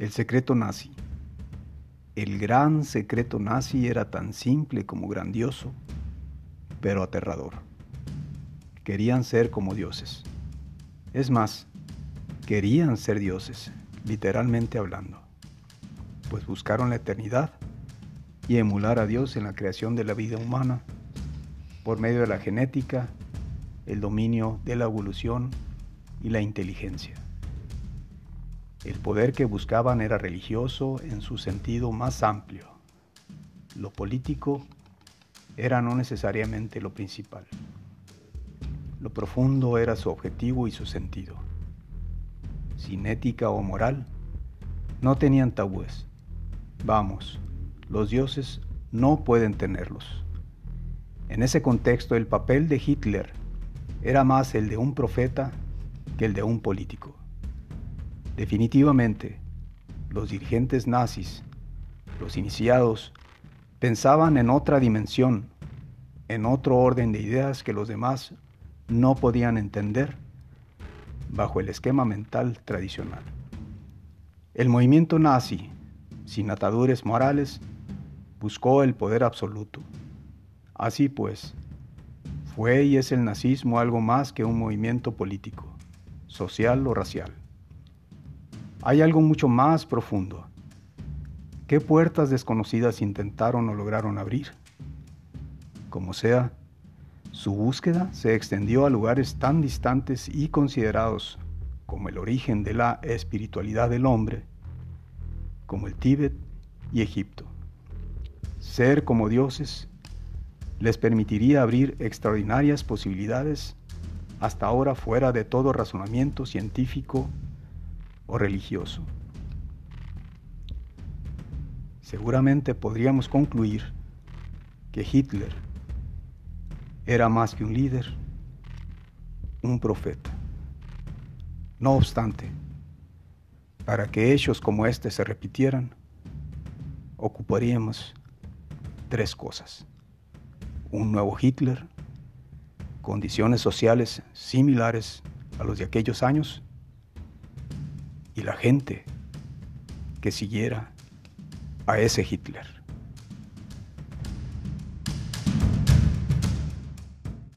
El secreto nazi. El gran secreto nazi era tan simple como grandioso, pero aterrador. Querían ser como dioses. Es más, querían ser dioses, literalmente hablando, pues buscaron la eternidad y emular a Dios en la creación de la vida humana por medio de la genética, el dominio de la evolución y la inteligencia. El poder que buscaban era religioso en su sentido más amplio. Lo político era no necesariamente lo principal. Lo profundo era su objetivo y su sentido. Sin ética o moral, no tenían tabúes. Vamos, los dioses no pueden tenerlos. En ese contexto, el papel de Hitler era más el de un profeta que el de un político. Definitivamente, los dirigentes nazis, los iniciados, pensaban en otra dimensión, en otro orden de ideas que los demás no podían entender bajo el esquema mental tradicional. El movimiento nazi, sin ataduras morales, buscó el poder absoluto. Así pues, fue y es el nazismo algo más que un movimiento político, social o racial. Hay algo mucho más profundo. ¿Qué puertas desconocidas intentaron o lograron abrir? Como sea, su búsqueda se extendió a lugares tan distantes y considerados como el origen de la espiritualidad del hombre, como el Tíbet y Egipto. Ser como dioses les permitiría abrir extraordinarias posibilidades hasta ahora fuera de todo razonamiento científico o religioso. Seguramente podríamos concluir que Hitler era más que un líder, un profeta. No obstante, para que hechos como este se repitieran, ocuparíamos tres cosas. Un nuevo Hitler, condiciones sociales similares a los de aquellos años y la gente que siguiera a ese Hitler.